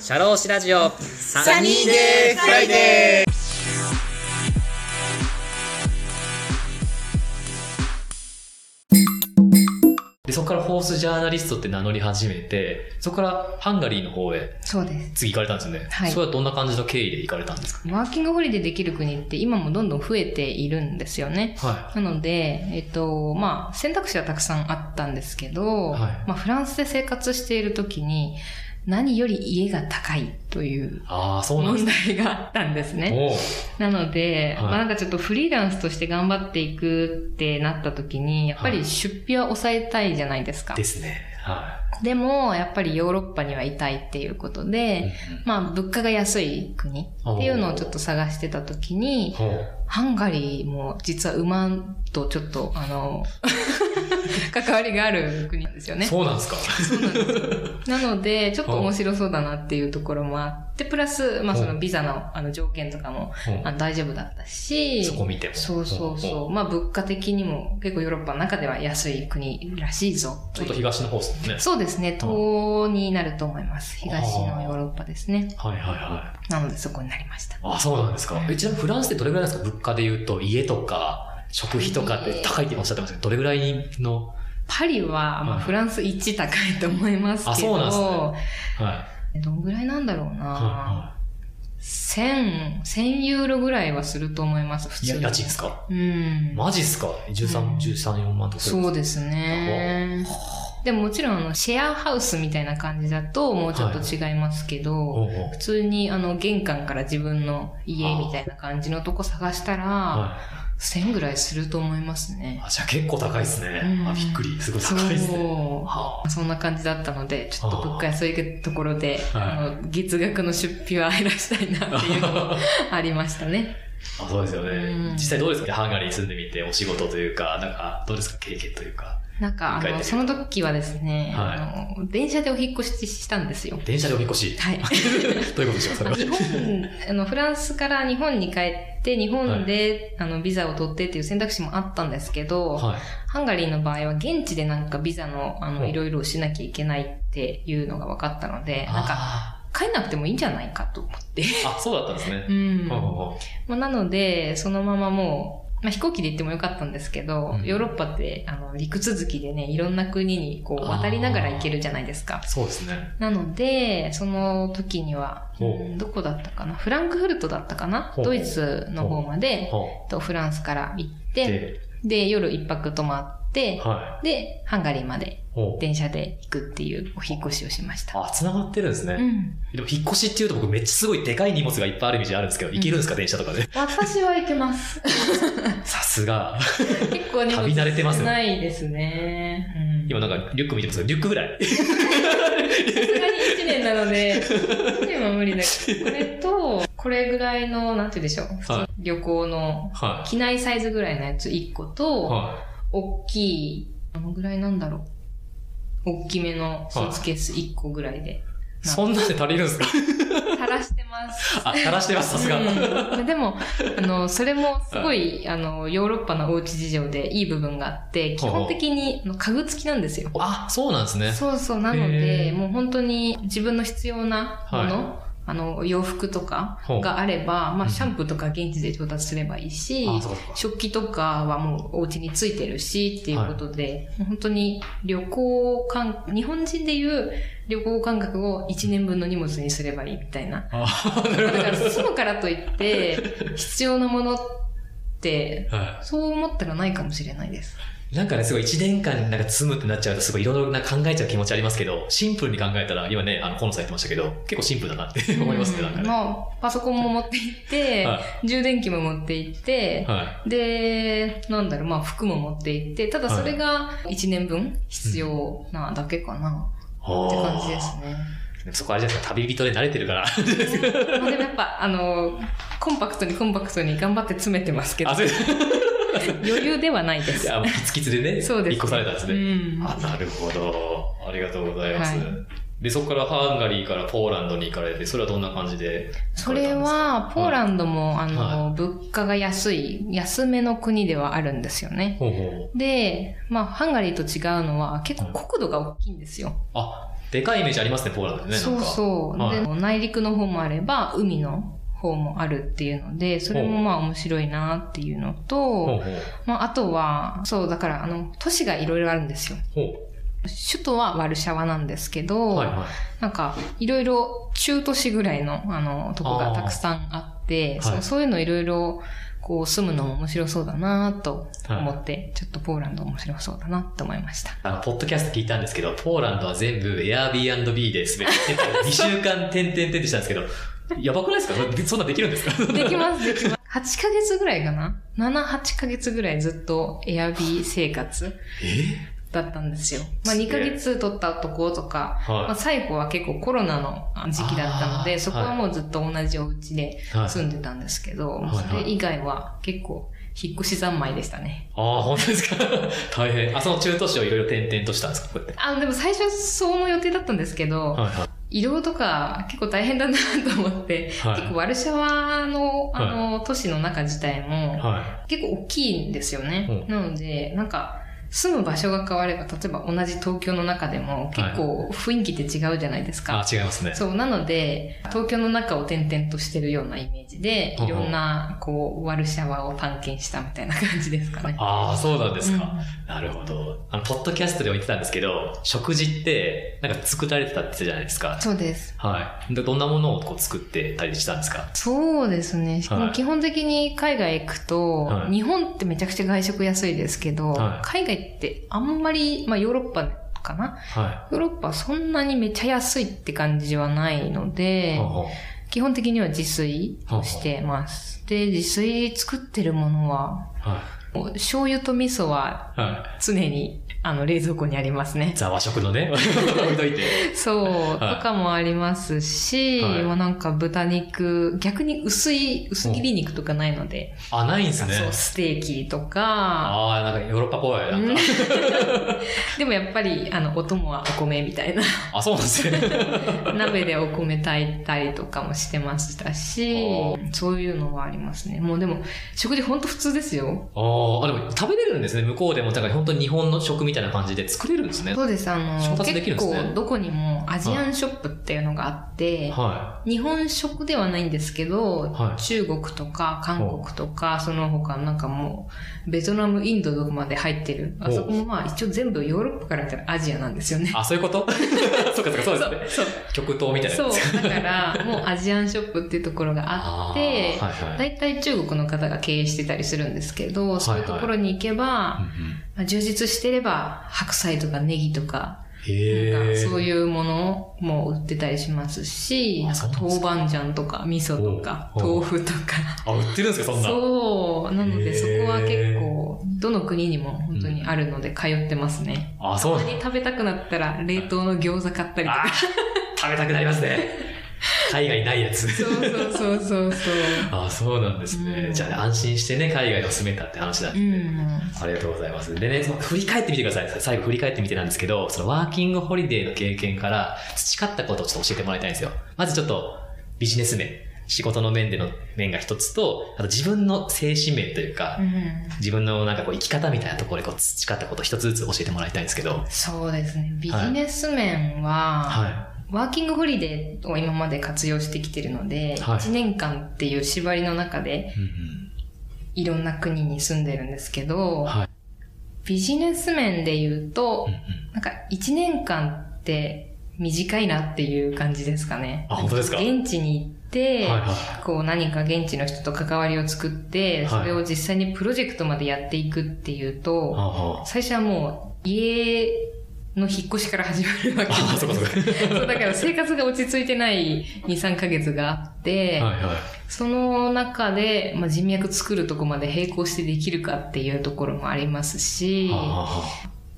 社労士ラジオ Sunny Day Friday で、そこからホースジャーナリストって名乗り始めて、そこからハンガリーの方へそうです。次行かれたんですよね。はいそれはどんな感じの経緯で行かれたんですか？ワーキングホリデーできる国って今もどんどん増えているんですよね。はなので、えっと、まあ、選択肢はたくさんあったんですけど、はいまあ、フランスで生活している時に、何より家が高いという。問題があったんですね。おうなので、はいまあなんかちょっとフリーランスとして頑張っていくってなった時に、やっぱり出費は抑えたいじゃないですか。ですね。はでも、やっぱりヨーロッパにはいたいっていうことい。で、まあ物価が安い国っていうのをちょっと探してた時に、ハンガリーも実は馬とちょっと、あの、関わりがある国なんですよね。そうなんですかそうなんですよ。なので、ちょっと面白そうだなっていうところもあって、プラス、まあそのビザのあの条件とかも大丈夫だったし、そこ見ても。そうそうほそう。まあ物価的にも結構ヨーロッパの中では安い国らしいぞ。ちょっと東の方ですね。そうですね。東になると思います。東のヨーロッパですね。はいはいはい。なのでそこになりました。あ、そうなんですか。え、ちなみにフランスってどれぐらいなんですか？物価で言うと、家とか、食費とかって高いっておっしゃってますけど、どれぐらいの、パリは、まあ、はいフランス一高いと思いますけど、あそうなんですねはどんぐらいなんだろうな、い。は千、千ユーロぐらいはすると思います、普いはい。通家賃ですか？うん。マジっすか ?13、13、4万とか。そうですね。でももちろん、あの、シェアハウスみたいな感じだと、もうちょっと違いますけど、普通に、あの、玄関から自分の家みたいな感じのとこ探したら、はい。1000ぐらいすると思いますね。あ、じゃあ結構高いですね。うんあ、びっくり。すごい高いですね。そんな感じだったので、ちょっと物価安いところで、はいあの、月額の出費は減らしたいなっていうのも ありましたね。あそうですよねうん。実際どうですかハンガリーに住んでみて、お仕事というか、なんか、どうですか？経験というか。なんか、あの、その時はですね、はいあの、電車でお引っ越ししたんですよ。電車でお引っ越し？はい。どういうことでしょうそれは。日本、あの、フランスから日本に帰って、日本で、あの、ビザを取ってっていう選択肢もあったんですけど、はい。ハンガリーの場合は現地でなんかビザの、あの、いろいろしなきゃいけないっていうのが分かったので、なんか、あ帰んなくてもいいんじゃないかと思って。ーあ、そうだったんですねう。ん。ほうほうほまあ、なので、そのままもう、まあ、飛行機で行ってもよかったんですけど、うんヨーロッパって、あの、陸続きでね、いろんな国にこう渡りながら行けるじゃないですかう。そうですね。なので、その時には、どこだったかな？フランクフルトだったかな？ドイツの方まで、ほとフランスから行っう。て、で、で、夜一泊泊まって、はで、ハンガリーまで。電車で行くっていうお引っ越しをしました。あ、繋がってるんですね。うん。でも、引っ越しっていうと僕めっちゃすごいでかい荷物がいっぱいあるイメージあるんですけど、行けるんですか電車とかで？私は行けます。さすが。結構荷物旅慣れてますねないですね。うん今なんかリュック見てますけど、リュックぐらい。さすがに1年なので、1年は無理だけど、これと、これぐらいの、なんて言うんでしょう。普通はい旅行の、は機内サイズぐらいのやつ1個い。と、は大きい、どのぐらいなんだろう。大きめのスーツケース1個ぐらいで。い。そんなんで足りるんですか？垂らしてます。あ、垂らしてます、さすが。うんでも、あの、それもすごい、あの、ヨーロッパのおうち事情でいい部分があって、基本的に家具付きなんですよ。あ、そうなんですね。そうそう、なのへで、ーもう本当に自分の必要なもの、はあの、洋服とかがあれば、まあ、うんシャンプーとか現地で調達すればいいし、うかそうか。食器とかはもうお家についてるしっていうことで、もう本当に旅行感、日本人でいう旅行感覚を1年分の荷物にすればいいみたいな。あ、なるほど。だから住むからといって、必要なものって、はそう思ったらないかもしれないです。い。なんかね、すごい一年間なんか積むってなっちゃうと、すごいいろいろな考えちゃう気持ちありますけど、シンプルに考えたら、今ね、あの、コノさん言ってましたけど、結構シンプルだなって思いますね、なんかね。まあ、パソコンも持って行って、は充電器も持って行って、はで、なんだろう、まあ服も持って行って、ただそれが1年分必要なだけかな、い。って感じですね。そこあれじゃないですか、旅人で慣れてるから。まあでもやっぱ、あの、コンパクトにコンパクトに頑張って詰めてますけど 余裕ではないです。いや、もうキツキツでね、そうです。一個されたんですね。うん。あ、なるほど。ありがとうございます。はいで、そこからハンガリーからポーランドに行かれて、それはどんな感じで？それは、ポーランドも、あの、は物価が安い、安めの国ではあるんですよね。ほうほう。で、まあ、ハンガリーと違うのは、結構国土が大きいんですよ。あ、でかいイメージありますね、ポーランドでね。そうそう。はいで、内陸の方もあれば、海の方もあるっていうので、それもまあ面白いなっていうのと。まああとは、そう、だからあの、都市がいろいろあるんですよ。ほ首都はワルシャワなんですけう。ど、はいはい。なんか、いろいろ中都市ぐらいの、あの、とこがたくさんあって、ーはいそうそういうのいろいろ、こう、住むのも面白そうだなと思って、ちょっとポーランド面白そうだなと思いました。あの、ポッドキャスト聞いたんですけど、ポーランドは全部 Airbnb で滑ってて、2週間点々点ってしたんですけど、やばくないですか？そんなできるんですか？できます、できます。8ヶ月ぐらいかな ?7、8ヶ月ぐらいずっとエアビー生活え？だったんですよ。まあ2ヶ月取ったとことか、はいまあ、最後は結構コロナの時期だったので、そこはもうずっと同じお家ではい住んでたんですけど、はいそれ以外は結構引っ越し三昧でしたね。ああ、本当ですか？大変。あ、その中途市をいろいろ点々としたんですか？こうやって。あ、でも最初はその予定だったんですけど、はいはい。移動とか結構大変だなと思って、はい。結構ワルシャワのあの、都市の中自体も、は結構大きいんですよね。うなので、なんか、住む場所が変われば、例えば同じ東京の中でも結構雰囲気って違うじゃないですい。か。あ、違いますね。そう、なので、東京の中を転々としてるようなイメージで、いろんな、こう、ワルシャワを探検したみたいな感じですかね。ああ、そうなんですか。うんなるほど。あの、ポッドキャストでも言ってたんですけど、食事って、なんか作られてたって言ってたじゃないですか。そうです。はい。でどんなものをこう作ってたりしたんですか？そうですね。はい基本的に海外行くと、はい日本ってめちゃくちゃ外食安いですけど、はい海外ってあんまり、まあヨーロッパかな？はヨーロッパはそんなにめっちゃ安いって感じはないのい。で、ほうほう基本的には自炊をしてます。で、自炊作ってるものは、は醤油と味噌は常にあの冷蔵庫にありますねい。。ザ和食のね、置いといて。そう、はいとかもありますし、はなんか豚肉、逆に薄い、薄切り肉とかないので、あ、ないんですね。そう、ステーキとか、ああ、なんかヨーロッパっぽい。なんか。でもやっぱり、あの、お供はお米みたいな。あ、そうなんですね。鍋でお米炊いたりとかもしてましたしあ、そういうのはありますね。もうでも、食事ほんと普通ですよ。ああ、でも食べれるんですね。向こうでも、なんか本当に日本の食みたいな感じで作れるんですね。そうです。あの、調達できるんですね結構どこにもアジアンショップっていうのがあって、は日本食ではないんですけど、はい中国とか韓国とか、その他なんかもう、ベトナム、インドどこまで入ってる。あそこもまあ一応全部ヨーロッパから見たらアジアなんですよねい。あ、そういうこと？そうかそうか、そうですね。極東みたいなそう。だから、もうアジアンショップっていうところがあって、はいはい大体中国の方が経営してたりするんですけど、そういうところに行けば、うんうんまあ充実してれば、白菜とかネギとか。なんかそういうものも売ってたりしますし、なんです豆板醤とか味噌とか豆腐とか。あ、売ってるんですか、そんな？そう。なのでそこは結構、どの国にも本当にあるので通ってますね。あ、そうたまに食べたくなったら冷凍の餃子買ったりとあか。食べたくなりますね。海外ないやつ。そうそうそうそうそう。あ、そうなんですね。うんじゃあ、安心してね、海外を住めたって話なんう。ん。ありがとうございます。でね、その振り返ってみてください。最後振り返ってみてなんですけど、そのワーキングホリデーの経験から培ったことをちょっと教えてもらいたいんですよ。まずちょっとビジネス面、仕事の面での面が一つと、あと自分の精神面というか、うん自分のなんかこう生き方みたいなところでこう培ったことを一つずつ教えてもらいたいんですけど。そうですね。ビジネス面は、はワーキングホリデーを今まで活用してきてるので、はい1年間っていう縛りの中でい。ろんな国に住んでるんですけど、はいビジネス面で言うとなんか1年間って短いなっていう感じですかね。あ本当ですか？現地に行って、はいはこう何か現地の人と関わりを作って、はいそれを実際にプロジェクトまでやっていくっていうい。と、ああ最初はもう家の引っ越しから始まるわけああ、そこそこ。そう、だから生活が落ち着いてない2、3ヶ月があって、はいはい。その中で、まあ、人脈作るとこまで並行してできるかっていうところもありますし、あ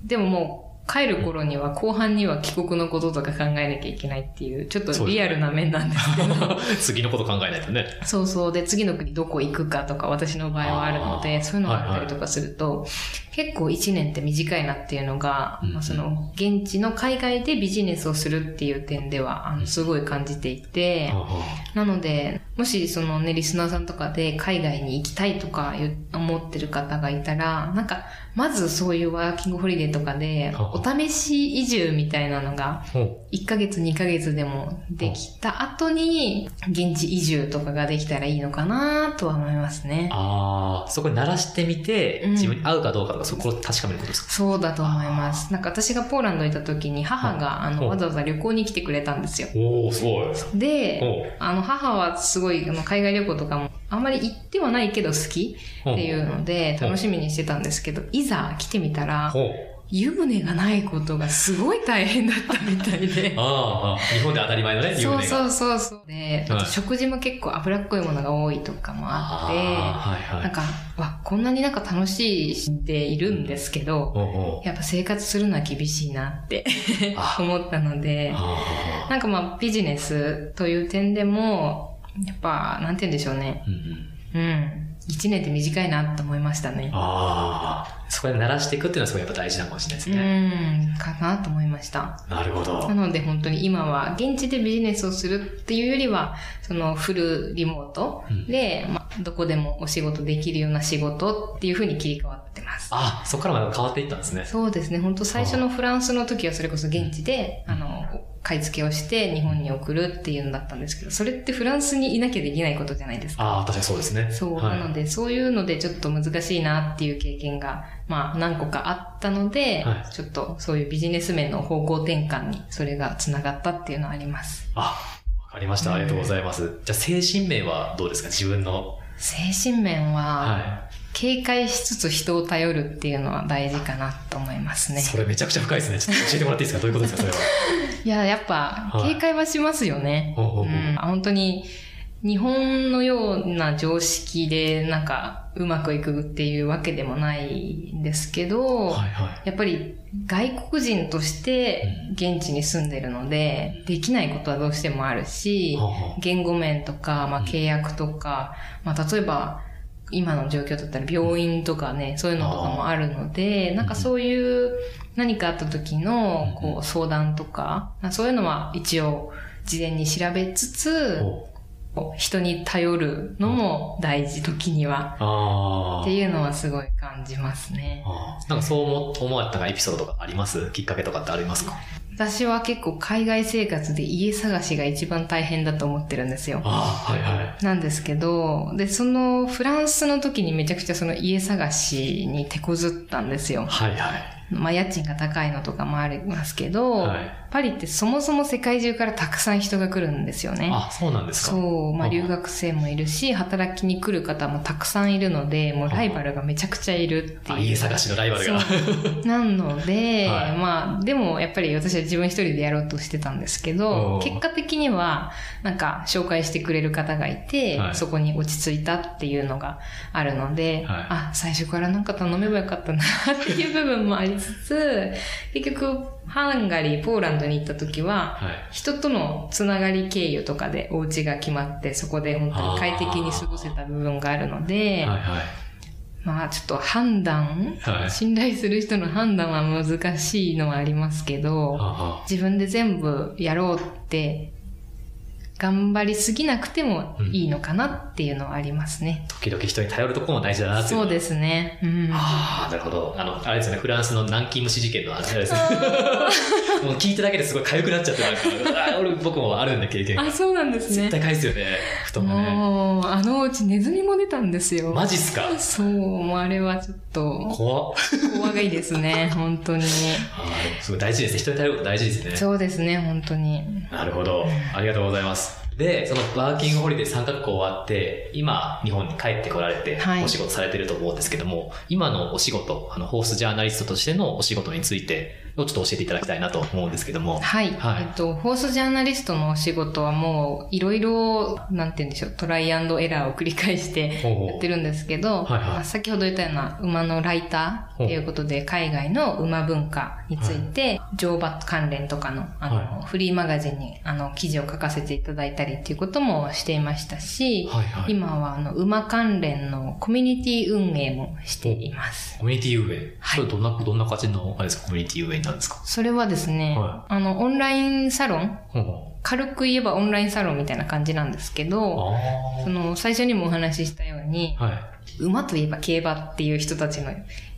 でももう帰る頃には後半には帰国のこととか考えなきゃいけないっていう、ちょっとリアルな面なんですけど、あ 次のこと考えないとね。そうそう。で、次の国どこ行くかとか私の場合はあるので、そういうのがあったりとかすると、結構1年って短いなっていうのが、うんまあ、その、現地の海外でビジネスをするっていう点では、あの、すごい感じていて、なので、もしそのね、リスナーさんとかで海外に行きたいとかいう思ってる方がいたら、なんか、まずそういうワーキングホリデーとかで、お試し移住みたいなのが、ほ1ヶ月2ヶ月でもできた後に、現地移住とかができたらいいのかなとは思いますね。ああ、そこに慣らしてみて、うん自分に合うかどうかとか、そこを確かめることですか？そうだと思います。なんか私がポーランドにいた時に母が、あの、わざわざ旅行に来てくれたんですよ。おおすごい。で、ほあの、母はすごい、あの、海外旅行とかも、あんまり行ってはないけど好きう。っていうので、楽しみにしてたんですけど、いざ来てみたら。湯船がないことがすごい大変だったみたいで。ああ、日本で当たり前のね、そううそうそうそう。で、あはいと食事も結構脂っこいものが多いとかもあって、はいはい。なんか、わ、こんなになんか楽しいしているんですけど、ほうほうやっぱ生活するのは厳しいなってあ 思ったので、あなんかまあビジネスという点でも、やっぱ、なんて言うんでしょうね。ーうんうんうん。一年って短いなと思いましたね。ああ、そこで慣らしていくっていうのはすごいやっぱ大事なのかもしれないですうね。ん、かなと思いました。なるほどな。ので本当に今は現地でビジネスをするっていうよりは、そのフルリモートで、まあ、どこでもお仕事できるような仕事っていう風に切り替わってます。あ、そこからまた変わっていったんですね。そうですね。本当最初のフランスの時はそれこそ現地で、あの、買い付けをして日本に送るっていうのだったんですけど、それってフランスにいなきゃできないことじゃないですか。ああ、確かにそうですね。そう、はいなので、そういうのでちょっと難しいなっていう経験が、まあ何個かあったので、はいちょっとそういうビジネス面の方向転換にそれが繋がったっていうのはあります。あ、わかりました。ありがとうございます。じゃあ精神面はどうですか？自分の。精神面は、は警戒しつつ人を頼るっていうのは大事かなと思いますい。ね。それめちゃくちゃ深いですね。ちょっと教えてもらっていいですか？どういうことですか？それは。いや、やっぱはい警戒はしますよね。ほうん、本当に日本のような常識でなんかうまくいくっていうわけでもないんですけど、はいはい。やっぱり外国人として現地に住んでるので、できないことはどうしてもあるし言語面とか、まあ契約とか、まあ例えば、今の状況だったら病院とかね、そういうのとかもあるので、なんかそういう何かあった時のこう相談とか、そういうのは一応事前に調べつつ、人に頼るのも大事時には。っていうのはすごい感じますね。なんかそう思思われたエピソードとかあります？きっかけとかってありますか？私は結構海外生活で家探しが一番大変だと思ってるんですよ。ああ、はいはい。なんですけど、で、そのフランスの時にめちゃくちゃその家探しに手こずったんですよ。はいはい。まあ家賃が高いのとかもありますけど、はいパリってそもそも世界中からたくさん人が来るんですよね。あ、そうなんですか。そう、まああ留学生もいるし、働きに来る方もたくさんいるので、もうライバルがめちゃくちゃいるっていう。あ家探しのライバルが。なので、はい。まあ、でもやっぱり私は自分一人でやろうとしてたんですけおど、ー。結果的には、なんか紹介してくれる方がいて、はい。そこに落ち着いたっていうのがあるので、はい。あ、最初からなんか頼めばよかったなっていう部分もありつつ、結局、ハンガリー、ポーランドに行った時は、はい。人とのつながり経由とかでお家が決まって、そこで本当に快適に過ごせた部分があるので、はいはい。まあちょっと判断、はい信頼する人の判断は難しいのはありますけど、あ自分で全部やろうって、頑張りすぎなくてもいいのかなっていうのはありますね。時々人に頼るところも大事だなっていうそうですね。うん。ああ、なるほど。あの、あれですよね、フランスの南京虫事件のあれですね。もう聞いただけですごい痒くなっちゃって、なんか、あー俺、僕もあるんで経験。あ、そうなんですね絶。対痒いですよね、布団がね。もう、あのうちネズミも出たんですよ。マジっすか？そう、もうあれはちょっと、怖っ。怖いですね、本当に。あーでもすごい大事ですね。人に頼ること大事ですね。そうですね、本当に。なるほど。ありがとうございます。で、そのワーキングホリデー3カ国終わって、今、日本に帰ってこられては、いお仕事されてると思うんですけども、今のお仕事、あの、ホースジャーナリストとしてのお仕事について、をちょっと教えていただきたいなと思うんですけども。はい。はいえっと、ホースジャーナリストのお仕事はもう、いろいろ、なんて言うんでしょう、トライアンドエラーを繰り返してやってるんですけど、はいはいまあ先ほど言ったような馬のライターっていうことで、海外の馬文化について、乗馬関連とかの、あの、はフリーマガジンに、あの、記事を書かせていただいたりっていうこともしていましたし、はいはい。今は、あの、馬関連のコミュニティ運営もしています。コミュニティ運営。はいそれどんな、どんな感じの、あれですか、コミュニティ運営になるんですか？それはですね、はあの、オンラインサロン軽く言えばオンラインサロンみたいな感じなんですけうど、あその最初にもお話ししたように、あ。はい。馬といえば競馬っていう人たちの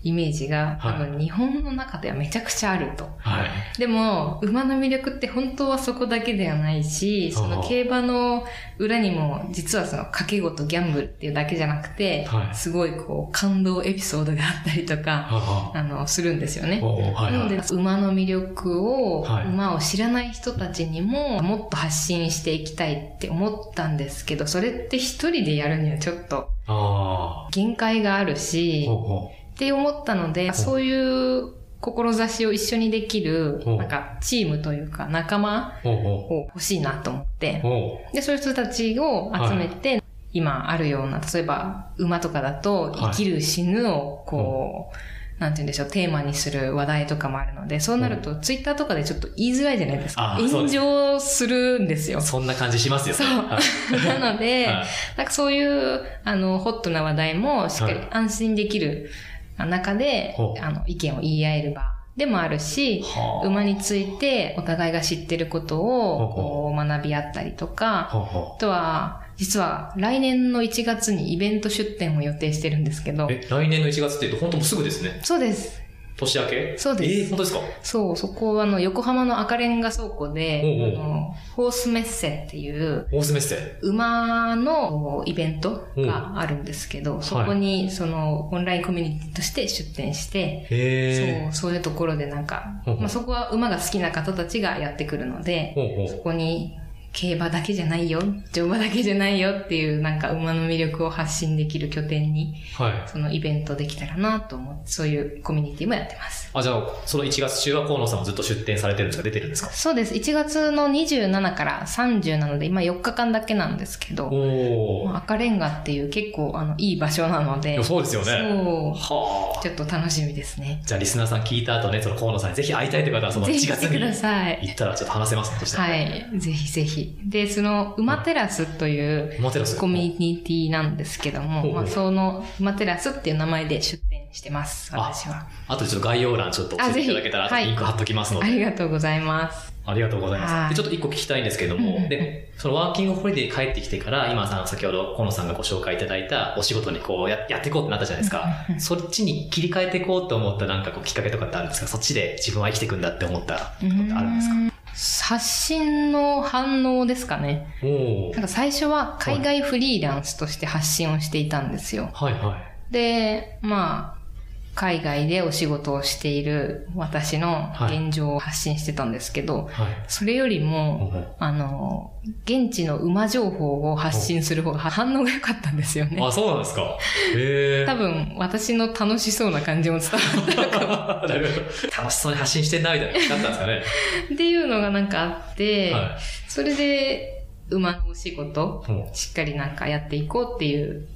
イメージが、はい多分日本の中ではめちゃくちゃあると。はい。でも、馬の魅力って本当はそこだけではないし、その競馬の裏にも、実はその賭け事、ギャンブルっていうだけじゃなくて、はいすごいこう、感動エピソードがあったりとか、はあの、するんですよね。おーはいなのではい。、馬の魅力を、はい馬を知らない人たちにも、もっと発信していきたいって思ったんですけど、それって一人でやるにはちょっとあ限界があるあ。し、ほうほって思ったので、そういう志を一緒にできる、なんか、チームというか、仲間を欲しいなと思ってで、そういう人たちを集めて、今あるような、例えば、馬とかだと、はい。生きる死ぬを、こう、なんて言うんでしょう、テーマにする話題とかもあるので、そうなると、ツイッターとかでちょっと言いづらいじゃないですか。うです。上するんですよ。う。。そんな感じしますよ。ね。そう。はい。なので、はい。なんかそういう、あの、ホットな話題もしっかりはい。安心できる中で、あの、意見を言い合える場でもあるし、はあ馬についてお互いが知ってることを、学び合ったりとか、あとは、実は来年の1月にイベント出店を予定してるんですけどう。、え、来年の1月って言うと本当もうすぐですね。そうです。年明け？そうです。えー、本当ですか？そう、そこはあの、横浜の赤レンガ倉庫で、おうおう。あのホースメッセっていう、大須メッセ。馬のイベントがあるんですけど、そこにそのオンラインコミュニティとして出展して、へそう、そういうところでなんか、まあ、そこは馬が好きな方たちがやってくるので、ほうほそうこに競馬だけじゃないよ、乗馬だけじゃないよっていうなんか馬の魅力を発信できる拠点に、はい。そのイベントできたらなと思って、そういうコミュニティもやってます。あ、じゃあ、その1月中は河野さんもずっと出店されてるんですか？出てるんですかそうです。1月の27から30なので、今4日間だけなんですけど、おー。赤レンガっていう結構あのいい場所なのでそうですよね。そうはあ。ちょっと楽しみですね。じゃあ、リスナーさん聞いた後ね、その河野さんにぜひ会いたいという方は、その1ぜひ来月に。行ったらちょっと話せますね、そしたら。はい。ぜひぜひ。で、その、馬テラスという。コミュニティなんですけども、まあ、その、馬テラスっていう名前で出店してます、私は。あとちょっと概要欄ちょっと教えていただけたら、リンク貼っときますので。ありがとうございます。ありがとうございます。はいで、ちょっと一個聞きたいんですけれども、で、そのワーキングホリデー帰ってきてから、今さん、先ほど河野さんがご紹介いただいたお仕事にこうややっていこうってなったじゃないですか。そっちに切り替えていこうと思ったなんかこうきっかけとかってあるんですか？そっちで自分は生きていくんだって思ったことってあるんですか？発信の反応ですかね。なんか最初は海外フリーランスとして発信をしていたんですよ。はいはで、まあ、海外でお仕事をしている私の現状を発信してたんですけど、い。はい。それよりも、あの、現地の馬情報を発信する方が反応が良かったんですよね。あ、そうなんですか。へえ。多分、私の楽しそうな感じも伝わったのかも。楽しそうに発信してんな、みたいな。だったんですかね。っていうのがなんかあって、はそれで、馬のお仕事、しっかりなんかやっていこうっていう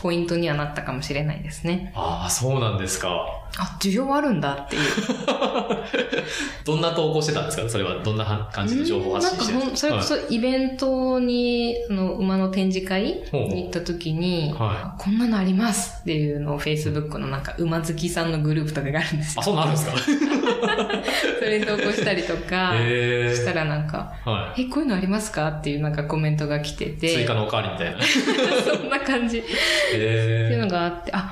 ポイントにはなったかもしれないですね。ああ、そうなんですか。あ、需要あるんだっていう。どんな投稿してたんですか？それはどんな感じの情報発信してなんかそれこそイベントに、その馬の展示会に行った時に、はこんなのありますっていうのを Facebook のなんか馬好きさんのグループとかがあるんですあ、よ。そうなんですか？それに投稿したりとか。したらなんか、はえ、こういうのありますか？っていうなんかコメントが来てい。て、追加のおかわりみたいな。そんな感じ。っていうのへがあって、あ、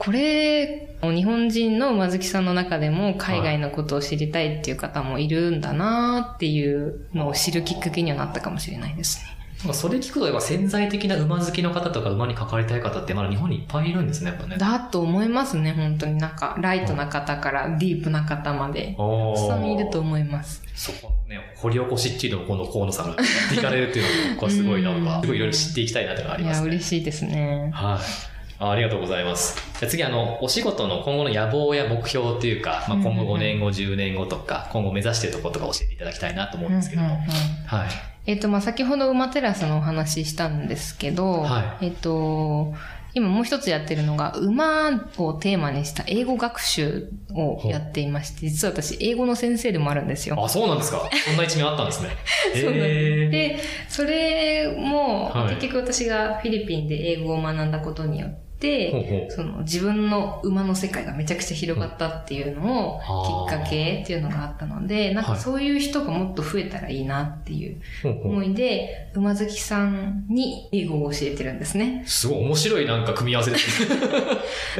これ、日本人の馬好きさんの中でも海外のことを知りたいっていう方もいるんだなっていうのを知るきっかけにはなったかもしれないですね。え。それ聞くと、やっぱ潜在的な馬好きの方とか馬に関わりたい方ってまだ日本にいっぱいいるんですね、やっぱね。だと思いますね、本当になんか、ライトな方からディープな方まで。おたくさんいるとー思います。そこのね、掘り起こしっていうのをこの河野さんがやっていかれるっていうのも、これすごいなんか、うんすごいいろいろ知っていきたいなっていうのがありいや、ますね。嬉しいですね。はい。あありがとうございます。じゃあ次、あの、お仕事の今後の野望や目標っていうか、まあ、今後5年後、10年後とか、今後目指しているところとか教えていただきたいなと思うんですけども。はい。えっ、と、まあ、先ほど馬テラスのお話ししたんですけど、はえっ、と、今もう一つやってるのが、馬をテーマにした英語学習をやっていまして、実は私、英語の先生でもあるんですよ。あ、そうなんですか。そんな一面あったんですね。そうなんですで、それも、はい結局私がフィリピンで英語を学んだことによって、その自分の馬の世界がめちゃくちゃ広がったっていうのをきっかけっていうのがあったので、なんかそういう人がもっと増えたらいいなっていう思いで、馬好きさんに英語を教えてるんですね。すごい面白いなんか組み合わせ。ですね。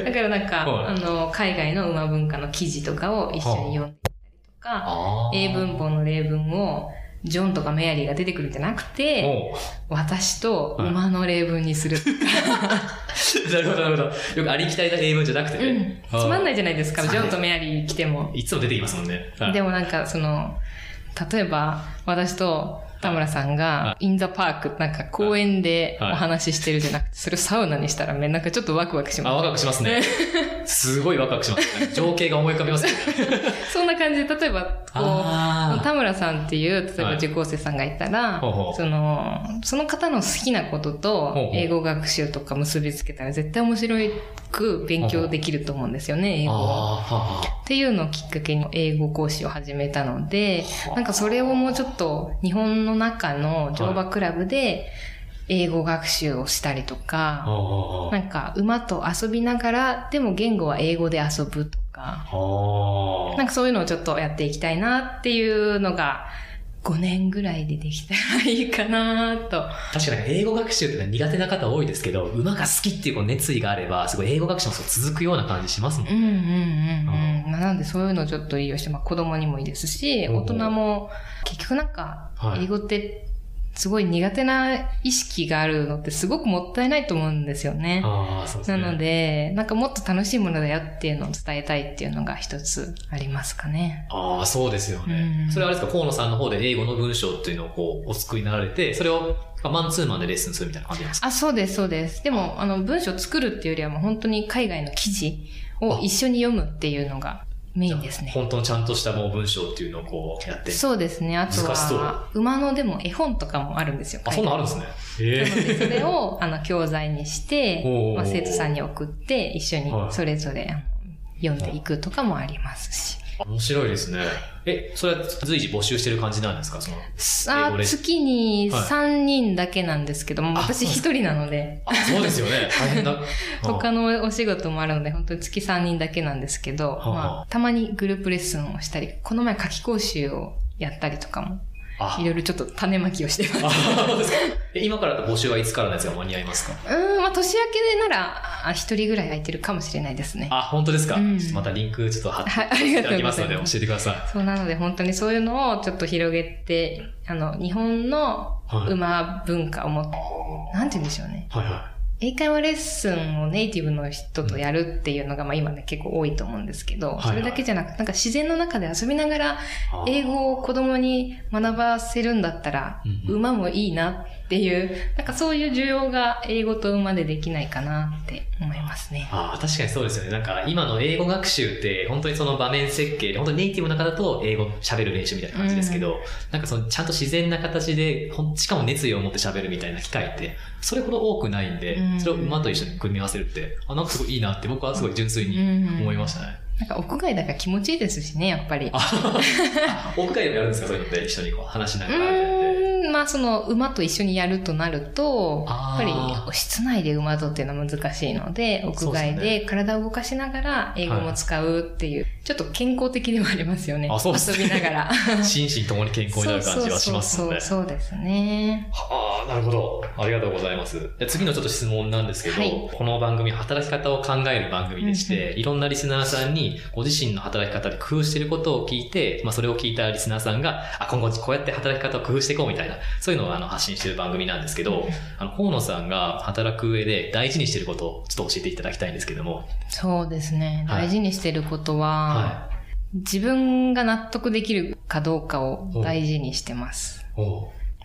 だからなんか、はい。あの、海外の馬文化の記事とかを一緒に読んでたりとか、英文法の例文をジョンとかメアリーが出てくるんじゃなくて、私と馬の例文にする。なるほど、なるほど。よくありきたりな英文じゃなくてうんね。。つまんないい。じゃないですか、ジョンとメアリー来ても。いつも出てきますもんね。はいでもなんかその、例えば私と田村さんが、インザパーク、なんか公園でお話ししてるじゃなくて、それをサウナにしたらめなんかちょっとワクワクしあ、まワクワクしますね。すごいワクワクしますね。情景が思い浮かびますよね。す。そんな感じで、例えば、こあう、田村さんっていう、例えば受講生さんがいたら、ほうほうその、その方の好きなことと英語学習とか結びつけたら絶対面白く勉強できると思うんですよね、英語っていうのをきっかけに英語講師を始めたので、なんかそれをもうちょっと日本の中の乗馬クラブで英語学習をしたりとか、あなんか馬と遊びながら、でも言語は英語で遊ぶとか、あなんかそういうのをちょっとやっていきたいなっていうのが5年ぐらいでできたらいいかなと。確かに英語学習って苦手な方多いですけど、馬が好きっていう熱意があれば、すごい英語学習も続くような感じしますもんうんうんうんうん。まあなんでそういうのをちょっと利用して、まあ子供にもいいですし、大人も結局なんかはい英語ってすごい苦手な意識があるのってすごくもったいないと思うんですよね。ああ、そうですね。なので、なんかもっと楽しいものだよっていうのを伝えたいっていうのが一つありますかね。ああ、そうですよね。うんそれはあれですか、河野さんの方で英語の文章っていうのをこう、お作りになられて、それをまあマンツーマンでレッスンするみたいな感じなんですか？あ、そうです、そうです。でも、あの、文章を作るっていうよりはもう本当に海外の記事を一緒に読むっていうのがメインですね。本当のちゃんとしたもう文章っていうのをこうやって。そうですね。あとは、馬のでも絵本とかもあるんですよ。あ、そんなんあるんですね。えなので、それを、あの、教材にしてまあ、生徒さんに送って、一緒にはいそれぞれ、読んでいくとかもありますし。面白いですね。え、それは随時募集してる感じなんですか？その、英あ月にはい3人だけなんですけども、あ私一人なので、あ、そうですよね。大変だ。他のお仕事もあるので、本当に月3人だけなんですけど、はあまあ、たまにグループレッスンをしたり、この前夏季講習をやったりとかも、あいろいろちょっと種まきをしてます。今から募集はいつからのやつが間に合いますか？うーん、まあ、年明けでなら、あ一人ぐらい空いてるかもしれないですね。あ、本当ですか、うんまたリンクちょっと貼ってはいただきますので教えてください。そうなので本当にそういうのをちょっと広げて、あの、日本のはい馬文化をもっと、なんて言うんでしょうね。はいは英会話レッスンをネイティブの人とやるっていうのが、まあ今ね結構多いと思うんですけど、はいそれだけじゃなくて、なんか自然の中で遊びながらい。英語を子供に学ばせるんだったらうん、馬もいいなっていう、なんかそういう需要が英語と馬でできないかなって思いますね。ああ、確かにそうですよね。なんか今の英語学習って本当にその場面設計で、本当にネイティブの方だと英語喋る練習みたいな感じですけど、なんかそのちゃんと自然な形で、しかも熱意を持って喋るみたいな機会って、それほど多くないんで、うんそれを馬と一緒に組み合わせるって、あ、なんかすごいいいなって僕はすごい純粋に思いましたね。なんか屋外だから気持ちいいですしね、やっぱり。あ、屋外でもやるんですかそういうのって一緒にこう話しなうがらみたいなまあその馬と一緒にやるとなると、やあっーぱり室内で馬とっていうのは難しいので、屋外で体を動かしながら英語も使うっていう、ちょっと健康的でもありますよね。あそうですね遊びながら。心身ともに健康になる感じはします。そうそうですね。はあ、なるほど。ありがとうございます。で次のちょっと質問なんですけど、はいこの番組、働き方を考える番組でして、いろんなリスナーさんにご自身の働き方で工夫していることを聞いて、まあそれを聞いたリスナーさんが、あ、今後こうやって働き方を工夫していこうみたいな、そういうのをあの発信している番組なんですけど、あの、河野さんが働く上で大事にしていることをちょっと教えていただきたいんですけども。そうですね。はい大事にしてることは、は自分が納得できるかどうかを大事にしてます。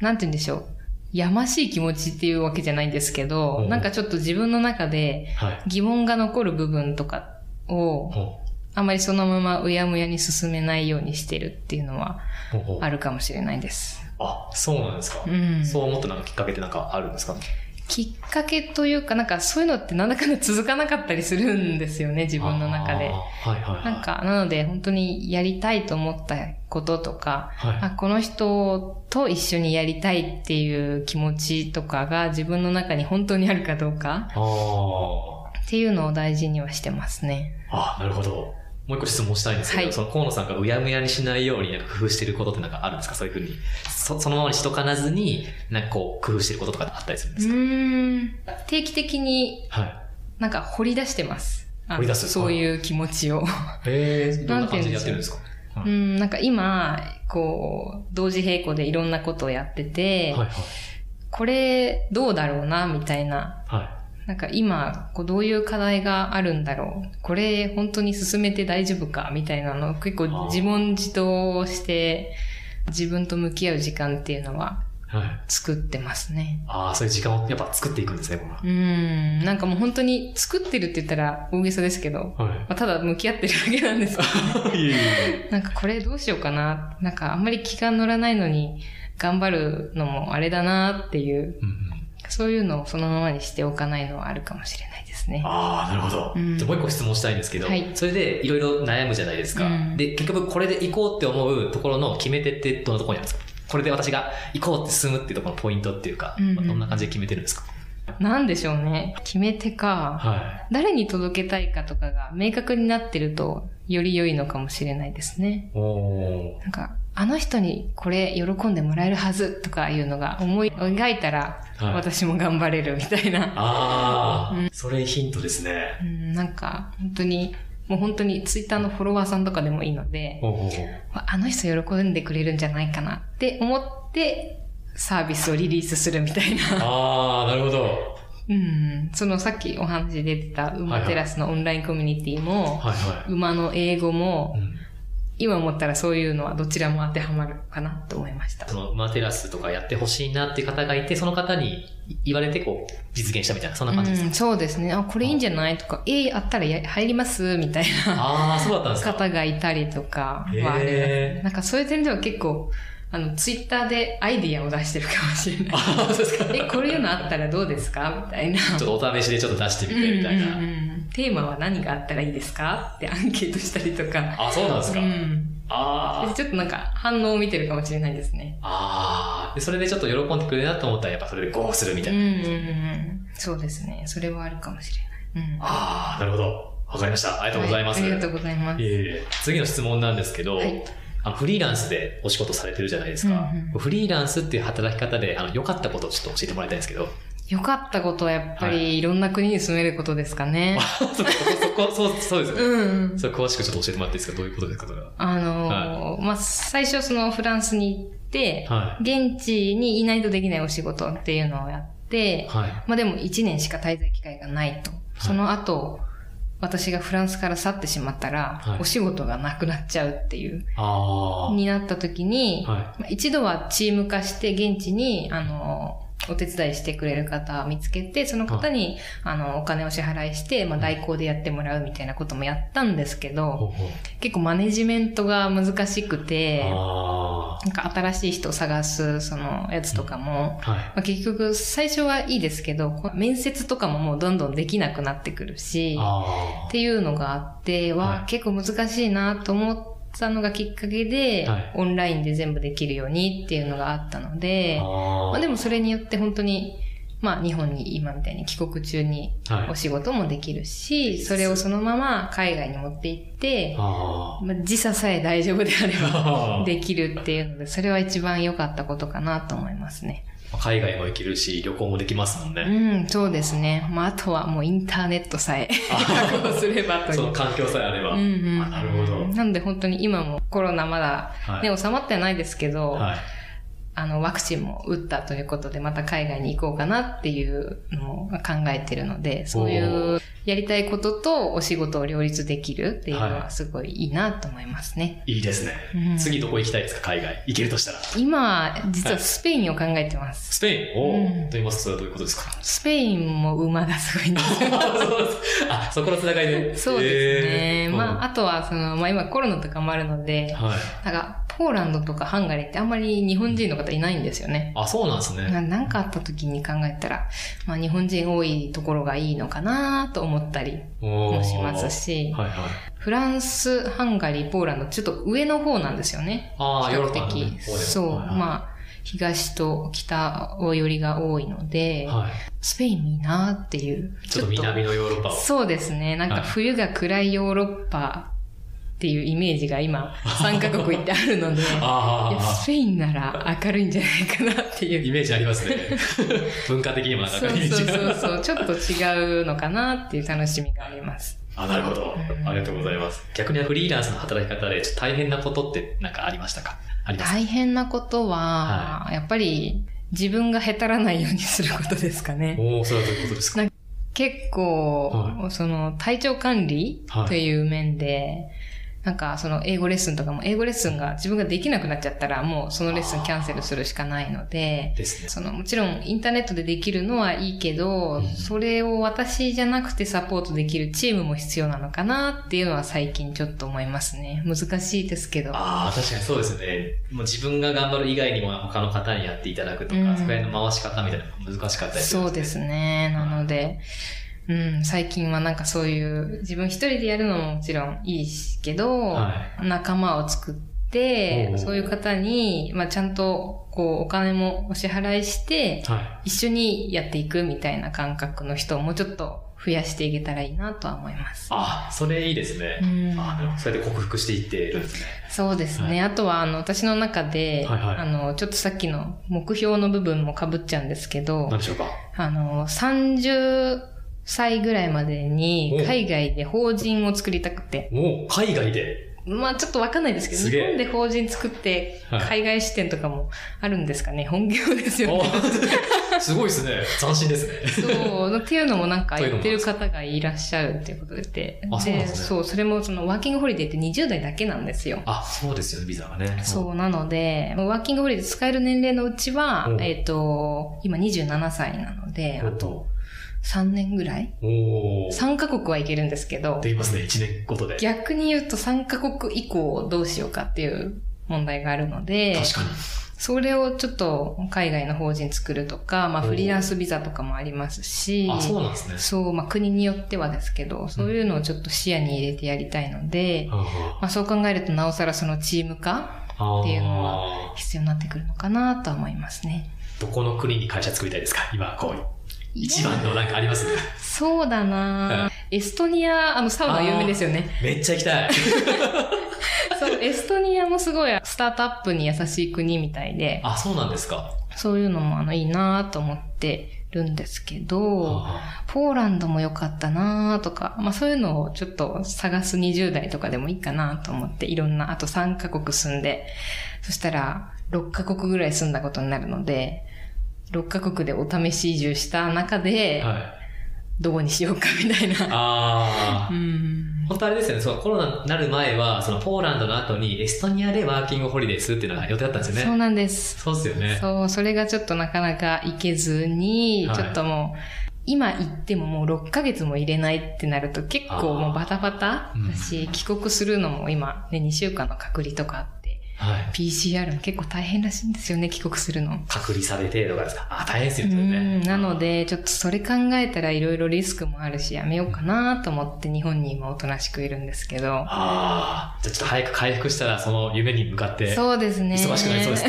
なんて言うんでしょう。やましい気持ちっていうわけじゃないんですけど、うんなんかちょっと自分の中ではい。疑問が残る部分とかを、あまりそのままうやむやに進めないようにしてるっていうのはあるかもしれないです。あ、そうなんですか。うん。そう思ったなんかきっかけってなんかあるんですか？きっかけというか、なんかそういうのってなんだかんだ続かなかったりするんですよね、自分の中で。はいはいはい。なんか、なので本当にやりたいと思ったこととか、はいあこの人と一緒にやりたいっていう気持ちとかが自分の中に本当にあるかどうかっていうのを大事にはしてますね。あー、なるほど。もう一個質問したいんですけど、はいその河野さんがうやむやにしないようになんか工夫してることってなんかあるんですか？そういうふうに。そそのままにしとかなずに、なんかこう工夫してることとかあったりするんうですか、ーん。定期的にはい。なんか掘り出してます。掘り出すそういう気持ちを。えー、どんな感じでやってるんですか？はいうん、なんか今、こう、同時並行でいろんなことをやってて、はいはい。これどうだろうな、みたいな。はい。なんか今、こうどういう課題があるんだろう？これ本当に進めて大丈夫か？みたいなのを結構自問自答して、自分と向き合う時間っていうのははい。作ってますね。ああ、そういう時間をやっぱ作っていくんですね、うん。なんかもう本当に作ってるって言ったら大げさですけど、は。まあ、ただ向き合ってるだけなんですけど、は い。いえいえ。なんかこれどうしようかな？なんかあんまり気が乗らないのに頑張るのもあれだなっていう、うんうんそういうのをそのままにしておかないのはあるかもしれないですね。ああ、なるほど。うんじゃあもう一個質問したいんですけど、はいそれでいろいろ悩むじゃないですか。うんで、結局これで行こうって思うところの決め手ってどんなところにあるんですか？これで私が行こうって進むっていうところのポイントっていうか、うんうんまあどんな感じで決めてるんですか？なんでしょうね。決め手か。は誰に届けたいかとかが明確になってると、より良いのかもしれないですね。なんか、あの人にこれ喜んでもらえるはずとかいうのが思い描いたら、はい私も頑張れるみたいな。ああ、うんそれヒントですね。うん、なんか、本当に、もう本当にツイッターのフォロワーさんとかでもいいので、あの人喜んでくれるんじゃないかなって思って、サービスをリリースするみたいな。ああ、なるほど。うん。そのさっきお話出てた馬テラスのオンラインコミュニティも、はいはい。馬の英語もう、ん今思ったらそういうのはどちらも当てはまるかなと思いましたそ。の馬テラスとかやってほしいなっていう方がいて、その方に言われてこう、実現したみたいな、そんな感じですか、うん、そうですね。あ、これいいんじゃない？とか、えー、あったらや入りますみたいなああ、そうだったんですか方がいたりとかはあります。なんかそういう点では結構、あの、ツイッターでアイディアを出してるかもしれない。ああ、そうですか。え、こういうのあったらどうですか？みたいな。ちょっとお試しでちょっと出してみてみたいな。うんうんうんテーマは何があったらいいですか？ってアンケートしたりとか。あ、そうなんですか。うん。あでちょっとなんか反応を見てるかもしれないですね。あ。ああ。で、それでちょっと喜んでくれるなと思ったら、やっぱそれでゴーするみたいな。うんうんうん。そうですね。それはあるかもしれない。うん。ああ、なるほど。わかりました。ありがとうございます。はありがとうございます。いえいえ次の質問なんですけど、はいあのフリーランスでお仕事されてるじゃないですか。うんうんフリーランスっていう働き方で、あの、良かったことをちょっと教えてもらいたいんですけど。良かったことはやっぱはりいろんな国に住めることですかね。そこ、そこ、そう、そうですよね。うんうん。それ詳しくちょっと教えてもらっていいですかどういうことですか。あのーまあ、最初そのフランスに行って、は現地にいないとできないお仕事っていうのをやって、はい。まあでも1年しか滞在機会がないと。その後、私がフランスから去ってしまったら、はいお仕事がなくなっちゃうっていう、あになった時に、あ。はい。まあ一度はチーム化して現地に、あの、お手伝いしてくれる方を見つけて、その方に、あの、お金を支払いして、まあ、代行でやってもらうみたいなこともやったんですけど、結構マネジメントが難しくて、あなんか新しい人を探す、そのやつとかも。まあ、結局最初はいいですけど、面接とかももうどんどんできなくなってくるし、あっていうのがあって、は、はい。結構難しいなと思ったのがきっかけで、はいオンラインで全部できるようにっていうのがあったのあ。で、あまあ、でもそれによって本当に、まあ日本に今みたいに帰国中にはいお仕事もできるし、それをそのまま海外に持って行って、あまあ、時差さえ大丈夫であればあ。できるっていうので、それは一番良かったことかなと思いますね。海外も行けるし、旅行もできますもんね。うん、そうですね。まあ、あとはもうインターネットさえ確保すればという。その環境さえあれば。うんうん、あなるほど。なので本当に今もコロナまだ、はいね、収まってはないですけど、はい。あの、ワクチンも打ったということで、また海外に行こうかなっていうのを考えてるので、そういうやりたいこととお仕事を両立できるっていうのははすごいいいなと思いますね。いいですね。うん次どこ行きたいですか？海外。行けるとしたら。今、実はスペインを考えてます。スペイン？おお、うんと言いますと、どういうことですか？スペインも馬がすごいんですよ。あ、そこのつながりで。そうですね。えーまあ、あとは、その、まあ今コロナとかもあるので、はい。なんか、ポーランドとかハンガリーってあんまり日本人の方いないんですよね。あ、そうなんですね。ななんかあった時に考えたら、まあ日本人多いところがいいのかなと思ったりもしますし、はいはい。フランス、ハンガリー、ポーランド、ちょっと上の方なんですよね。ああ、比較パの、ね、的。そう、はいはいまあ、東と北寄りが多いので、はい。スペインもいいなっていう。ちょっと南のヨーロッパを。そうですね。なんかはい冬が暗いヨーロッパっていうイメージが今、3カ国行ってあるので、スペインなら明るいんじゃないかなっていう。イメージありますね。文化的にもなんかそうイメージそうそうが。そう。ちょっと違うのかなっていう楽しみがあります。あ、なるほど。ありがとうございます。逆にフリーランスの働き方でちょっと大変なことってなんかありましたか？ありますか？大変なことは、やっぱり自分がへたらないようにすることですかね。おおそれはどういうことですか？な結構、はその体調管理はいという面で、なんかその英語レッスンとかも英語レッスンが自分ができなくなっちゃったらもうそのレッスンキャンセルするしかないので、ですね。そのもちろんインターネットでできるのはいいけど、うんそれを私じゃなくてサポートできるチームも必要なのかなっていうのは最近ちょっと思いますね。難しいですけど。ああ、確かにそうですね。もう自分が頑張る以外にも他の方にやっていただくとか、うんそこら辺の回し方みたいなのが難しかったりするんそうですね。なので、うん、最近はなんかそういう、自分一人でやるのももちろんいいしけど、は仲間を作ってそういう方に、まあちゃんと、こう、お金もお支払いして、は一緒にやっていくみたいな感覚の人をもうちょっと増やしていけたらいいなとは思います。あ、それいいですね。うんあそれで克服していってるんですね。そうですね。はいあとは、あの、私の中で、はいはいあの、ちょっとさっきの目標の部分も被っちゃうんですけど何、でしょうか？あの、30歳ぐらいまでにお海外で法人を作りたくて、もう海外で？まあちょっとわかんないですけど、日本で法人作ってはい海外支店とかもあるんですかね。本業ですよおね。すごいですね。斬新ですね。そう。っていうのもなんか言ってる方がいらっしゃるっていうことで。あそうですねそう、それもそのワーキングホリデーって20代だけなんですよ。あ、そうですよね、ビザがね。そう、なので、ワーキングホリデー使える年齢のうちはう、んえっ、と、今27歳なので、おあと3年ぐらい？おー。?3 カ国はいけるんですけどで、きますね、1年ごとで。逆に言うと3カ国以降どうしようかっていう問題があるので、確かに。それをちょっと海外の法人作るとか、まあおフリーランスビザとかもありますし、あ、そうなんですね。そう、まあ国によってはですけど、そういうのをちょっと視野に入れてやりたいので、あまあそう考えるとなおさらそのチーム化あっていうのは。必要になってくるのかなとは思いますね。どこの国に会社作りたいですか？今、こう。一番のなんかありますね。そうだなエストニア、あのサウナ有名ですよね。めっちゃ行きたい。そう、エストニアもすごいスタートアップに優しい国みたいで、あ、そうなんですか。そういうのもあのいいなと思ってるんですけど、あポーランドも良かったなとか、まあそういうのをちょっと探す20代とかでもいいかなと思って、いろんな、あと3カ国住んで、そしたら6カ国ぐらい住んだことになるので、6カ国でお試し移住した中で、はい。どこにしようかみたいな。ああ。うん。本当あれですよね、そうコロナになる前は、そのポーランドの後にエストニアでワーキングホリデーするっていうのが予定だったんですよね。そうなんです。そうですよね。そう、それがちょっとなかなか行けずに、はいちょっともう、今行ってももう6ヶ月も入れないってなると結構もうバタバタうんだし、帰国するのも今ね、2週間の隔離とかあって、はい。PCR も結構大変らしいんですよね、帰国するの。隔離されてとかですか？あ、大変ですうよね。ん、なので、ちょっとそれ考えたらいろいろリスクもあるし、やめようかなと思って日本に今おとなしくいるんですけど。ああ。じゃあちょっと早く回復したら、その夢に向かって。そうですね。忙しくなりそうです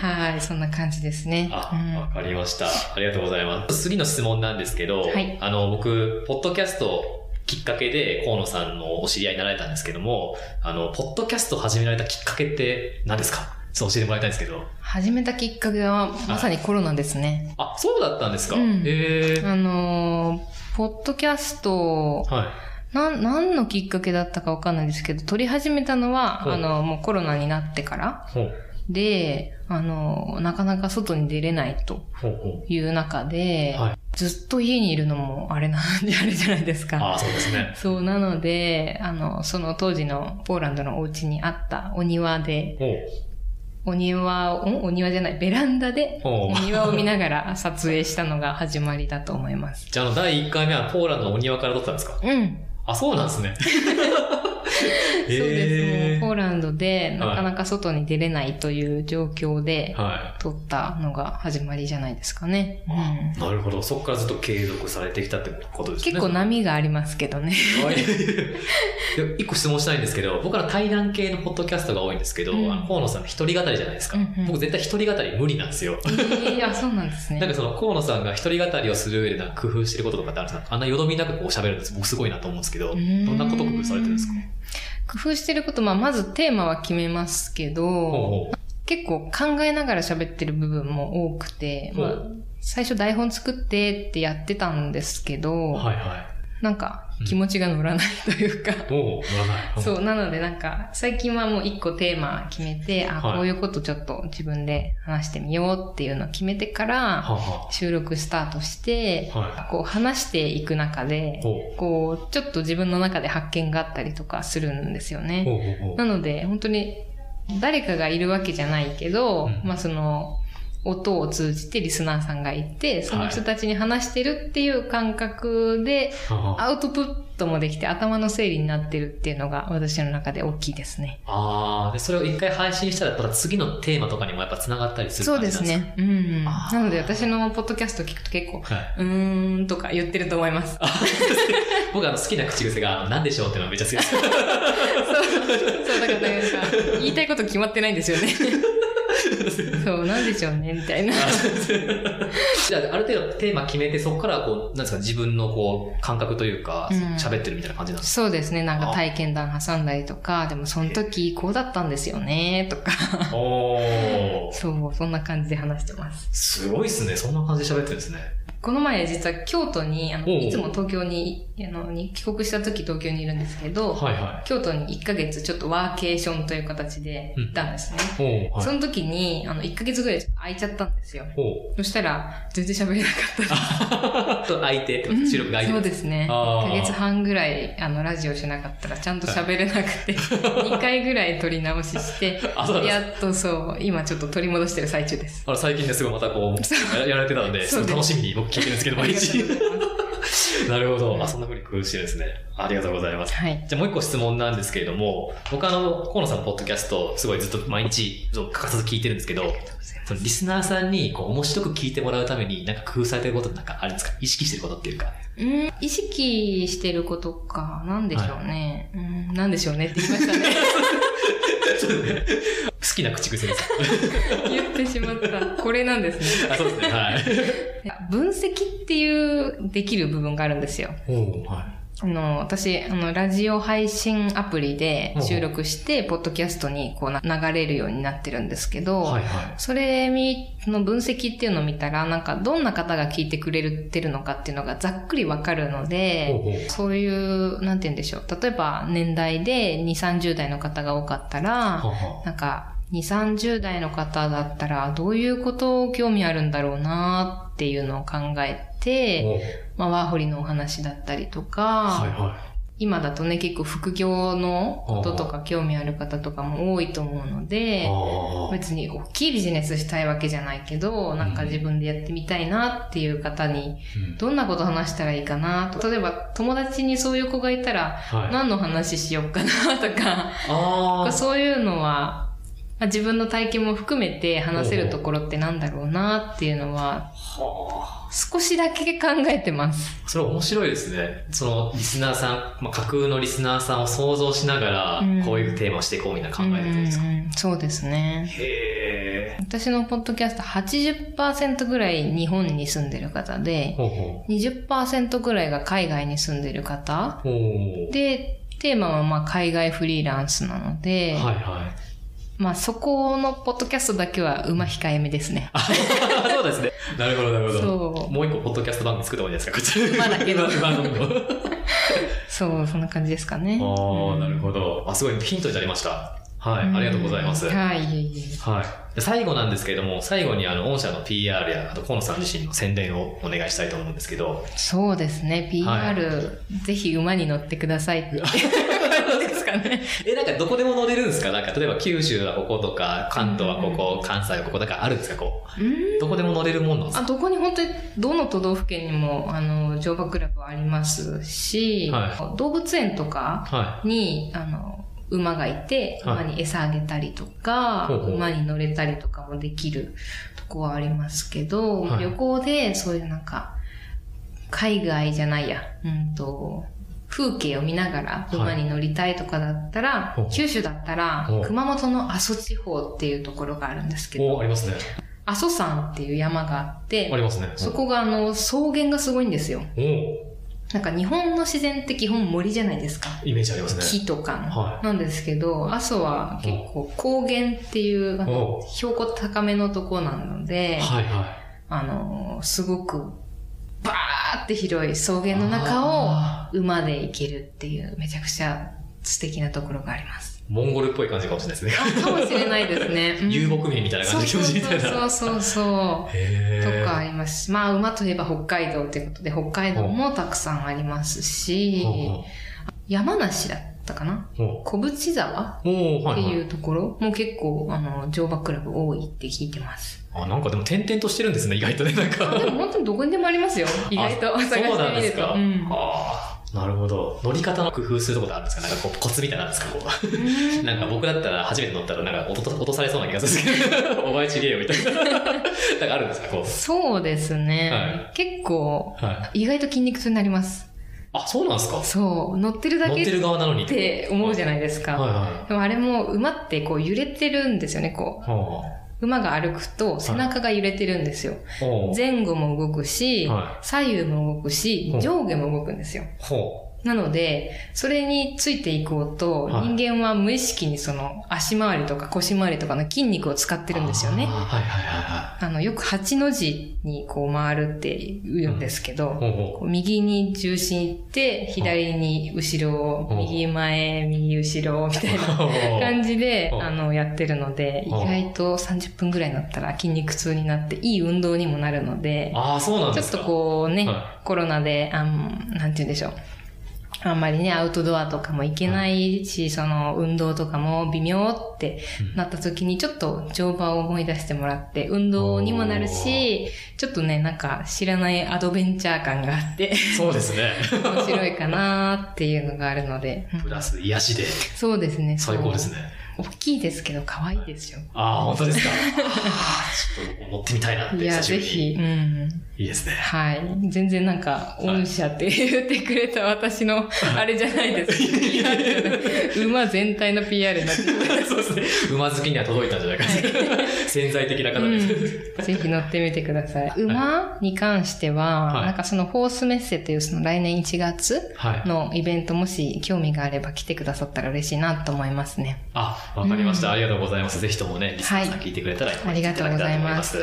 はい、そんな感じですね。あ、うんわかりました。ありがとうございます。次の質問なんですけど、はいあの、僕、ポッドキャストきっかけで河野さんのお知り合いになられたんですけども、あの、ポッドキャストを始められたきっかけって何ですか？そう教えてもらいたいんですけど。始めたきっかけはまさにコロナですね。あ、そうだったんですか、うんええあのー、ポッドキャスト、はい。なん、何のきっかけだったかわかんないですけど、撮り始めたのは、ほうあの、もうコロナになってからほう。で、あの、なかなか外に出れないとほうほいう中で、はいずっと家にいるのもあれなんであれじゃないですう。か。ああ、そうですね。そう、なので、あの、その当時のポーランドのお家にあったお庭で。お庭を、ん？お庭じゃない、ベランダで。お庭を見ながら 撮影したのが始まりだと思います。じゃあ、あの、第1回目はポーランドのお庭から撮ったんですか？うん。あ、そうなんですね。そうです。もうポーラランドでなかなか外に出れないという状況では撮ったのが始まりじゃないですかね。うんい。なるほど。そこからずっと継続されてきたってことですね。結構波がありますけどね。一個質問したいんですけど、僕ら対談系のポッドキャストが多いんですけど、うんあの河野さんの一人語りじゃないですか。うんうん僕絶対一人語り無理なんですよ。いや、そうなんですね。なんかその河野さんが一人語りをする上でなんか工夫してることとかってあるんですか？あんなよどみなくこう喋るんです僕すごいなと思うんですけど、どんなこと工夫されてるんですか？工夫してること、まあ、まずテーマは決めますけど、ほうほう。結構考えながら喋ってる部分も多くて、まあ最初台本作ってってやってたんですけど、はいはなんか気持ちが乗らないというか、い。おお乗らない。そう、なのでなんか、最近はもう一個テーマ決めて、あ、はい。こういうことちょっと自分で話してみようっていうのを決めてから、収録スタートして、はこう話していく中で、ほこう、ちょっと自分の中で発見があったりとかするんですよね。なので、本当に誰かがいるわけじゃないけど、うん。まあその、音を通じてリスナーさんがいて、その人たちに話してるっていう感覚で、アウトプットもできて頭の整理になってるっていうのが私の中で大きいですね。ああ、で、それを一回配信したら、次のテーマとかにもやっぱ繋がったりするそうです。ね。うん。なので私のポッドキャスト聞くと結構、はい。うーんとか言ってると思います。僕あの好きな口癖が、なんでしょうっていうのがめっちゃ好きです。そう、そう、だからなんか、言いたいこと決まってないんですよね。そう、なんでしょうね、みたいな。じゃあ、ある程度テーマ決めて、そこからこう、なんですか、自分のこう、感覚というか、うん喋ってるみたいな感じなんですそうですね、なんか体験談挟んだりとか、でもその時こうだったんですよね、とか。かおー。そう、そんな感じで話してます。すごいっすね。そんな感じで喋ってるんですね。この前実は京都に、あの、いつも東京に、あの、に帰国した時東京にいるんですけど、はいは京都に1ヶ月ちょっとワーケーションという形で行ったんですね。い。おー。はい。その時に、あの、1ヶ月ぐらい空いちゃったんですよ。そしたら、全然喋れなかったです。と、相手、収録が相手そうですね。あー1ヶ月半ぐらい、あの、ラジオしなかったら、ちゃんと喋れなくて、2回ぐらい撮り直しして、やっとそう、今ちょっと取り戻してる最中です。あの最近ですごいまたこう、ややられてたので、ですごい楽しみに僕聞いてるんですけど、毎日。なるほど。あ、そんな風に工夫してるんですね。ありがとうございます。はい。じゃあもう一個質問なんですけれども、僕あの、河野さんのポッドキャスト、すごいずっと毎日、そう欠かさず聞いてるんですけど、そのリスナーさんにこう面白く聞いてもらうために、なんか工夫されてることなんかあるんですか？意識してることっていうか。うん、意識してることか、なんでしょうね。うん、なんでしょうねって言いましたね。好きな口癖です。言ってしまった。これなんですね。あ、そうですね。はい。分析っていうできる部分があるんですよ。おはあの、私、あの、ラジオ配信アプリで収録して、ポッドキャストにこうな流れるようになってるんですけど、はいはそれみの分析っていうのを見たら、なんかどんな方が聞いてくれてるのかっていうのがざっくりわかるのい。で、そういう、なんて言うんでしょう。例えば年代で2、30代の方が多かったら、なんか、2、30代の方だったら、どういうことを興味あるんだろうなっていうのを考えて、おまあ、ワーホリのお話だったりとか、はいは今だとね、結構副業のこととか興味ある方とかも多いと思うのい。で、あ別に大きいビジネスしたいわけじゃないけど、なんか自分でやってみたいなっていう方に、ーどんなこと話したらいいかなと。例えば友達にそういう子がいたら、はい。何の話しようかなとか、ああ。そういうのは、まあ自分の体験も含めて話せるところってなんだろうなっていうのは、はあ。少しだけ考えてます。それ面白いですね。そのリスナーさん、まあ、架空のリスナーさんを想像しながらうん、こういうテーマをしていこうみたいな考えてるんですか、うんうんそうですね。へえ。私のポッドキャスト80%ぐらい日本に住んでる方で、ほうほ20%ぐらいが海外に住んでる方。で、テーマはまあ海外フリーランスなので、はいはい。まあそこのポッドキャストだけは馬控えめですね。そうですね。なるほど、なるほど。そうもう一個、ポッドキャスト番組作った方がいいですか？こっち。馬だけど番組の。そう、そんな感じですかね。ああ、なるほど。ど。あ、すごいヒントになりました。はい、ありがとうございます。うんはい、いえいえ。はい。で最後なんですけれども、最後にあの、御社の PR や、あと、河野さん自身の宣伝をお願いしたいと思うんですけど。そうですね、PR、ぜひ馬に乗ってくださいって。かね。え、なんかどこでも乗れるんですか？なんか例えば九州はこことか、関東はここ、関西はここ、だからあるんですか？こう。うん。どこでも乗れるもんなんですあ、かどこに本当に、どの都道府県にも、あの、乗馬クラブはありますし、は動物園とかはに、あの、馬がいて、はい。馬に餌あげたりとか、ほうほう。馬に乗れたりとかもできるとこはありますけど、はい。旅行でそういうなんか、海外じゃないや、うんと、風景を見ながら馬に乗りたいとかだったら、ほうほう九州だったら熊本の阿蘇地方っていうところがあるんですけどあ、りますね。阿蘇山っていう山があってあ、りますね。そこがあの、草原がすごいんですよ。なんか日本の自然って基本森じゃないですか。イメージありますね。木とかの。はなんですけど、阿蘇は結構高原っていう、標高高めのとこなので、はいはあの、すごく、バーって広い草原の中あを馬で行けるっていう、めちゃくちゃ素敵なところがあります。い。モンゴルっぽい感じかもしれないですね。あかもしれないですね。う ん遊牧民みたいな感じそうで気持ちいいみたいな。そうそうそうとかありますし、まあ馬といえば北海道ということで、北海道もたくさんありますし、ほ山梨だったかな？小淵沢。っていうところも結構、あの、乗馬クラブ多いって聞いてます。あ、なんかでも点々としてるんですね、意外とね、なんか。でも本当にどこにでもありますよ。意外とあ探してそうなんみると。ですか。うんああ、なるほど。乗り方の工夫するところあるんですか？なんかこうコツみたいなんですか？こう。なんか僕だったら初めて乗ったらなんか落と落とされそうな気がするんですけど、お前ちげえよみたいな。なんかあるんですか？こう。そうですね。は結構、はい。意外と筋肉痛になります。あ、そうなんですか？そう。乗ってるだ乗ってけっる側なのに。て思うじゃないですか。はいはでもあれも馬ってこう揺れてるんですよね、こい。はう。馬が歩くと背中が揺れてるんですよ。あ。ほう。前後も動くし、は左右も動くし上下も動くんですよ。ほなので、それについていこうと、はい人間は無意識にその足回りとか腰回りとかの筋肉を使ってう。るんですよねはいはいはいあの、よく8の字にこう回るって言うんですけど、はい。ほうほこう右に重心いって、左に後ろを、うん右前、右後ろみたいなう。感じで、うんあの、やってるので、意うん外と30分ぐらいになったら筋肉痛になって、いい運動にもなるので、ああ、そうなんちょっと。こうね、はコロナで、あん、なんて言うんでしょう。あんまりね、アウトドアとかも行けないし、その、運動とかも微妙ってなった時に、ちょっと乗馬を思い出してもらって、運動にもなるし、ちょっとね、なんか知らないアドベンチャー感があって、そうですね。面白いかなっていうのがあるので。うんプラス癒しでそうですね。最高ですね。大きいですけど、可愛いですよ。ああ、本当ですか。ちょっと乗ってみたいなって、いや、ぜひ、に。うん。いいですね。はい。全然なんか、御社って言ってくれた私の、あれじゃないです。馬全体の PR になってるそうですね。馬好きには届いたんじゃないかな。潜在的な方です。うんぜひ乗ってみてください。馬に関しては、はいなんかそのフォースメッセっていうその来年1月はい。のイベントもし興味があれば来てくださったら嬉しいなと思いますね。あ、わかりました。うんありがとうございます。ぜひともね、リスナーさんはい聞いてくれたら、ありがとうございます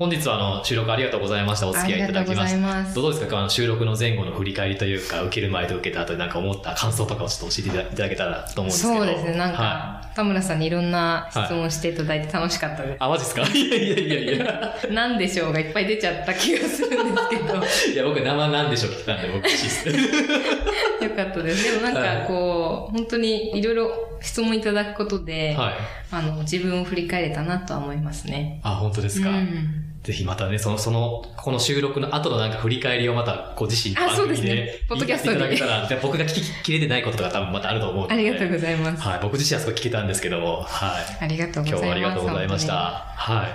本日はあの収録ありがとうございました。お付き合いいただきました。どうですか？あの収録の前後の振り返りというか、受ける前と受けた後でなんか思った感想とかをちょっと教えていただけたらと思うんですけど。そうですね。なんか、は田村さんにいろんな質問していただいて楽しかったであ、マジですか？いやいやいやいや。す。なんでしょうがいっぱい出ちゃった気がするんですけど。いや、僕生なんでしょう聞いたんで、僕、嬉しいです。よかったです。でもなんかこう、本当にいろいろ質問いただくことで、はい。あの、自分を振り返れたなとは思いますね。あ、本当ですか？うんぜひまたね、その、その、この収録の後のなんか振り返りをまたご自身番組でねポッドキャストに言っていただけたら、で僕が聞ききれてないこととか多分またあると思うので。ありがとうございます。はい、僕自身はすごい聞けたんですけども、はい。ありがとうございます。今日はありがとうございました。はい。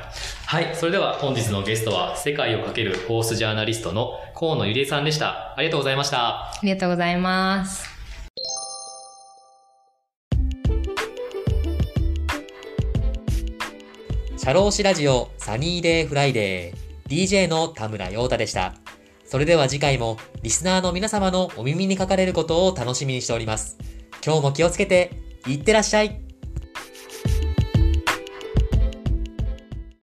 はい。それでは本日のゲストは、世界をかけるホースジャーナリストの河野ゆりえさんでした。ありがとうございました。ありがとうございます。社労士ラジオ Sunny Day Friday DJ の田村陽太でした。それでは次回もリスナーの皆様のお耳にかかれることを楽しみにしております。今日も気をつけて、いってらっしゃい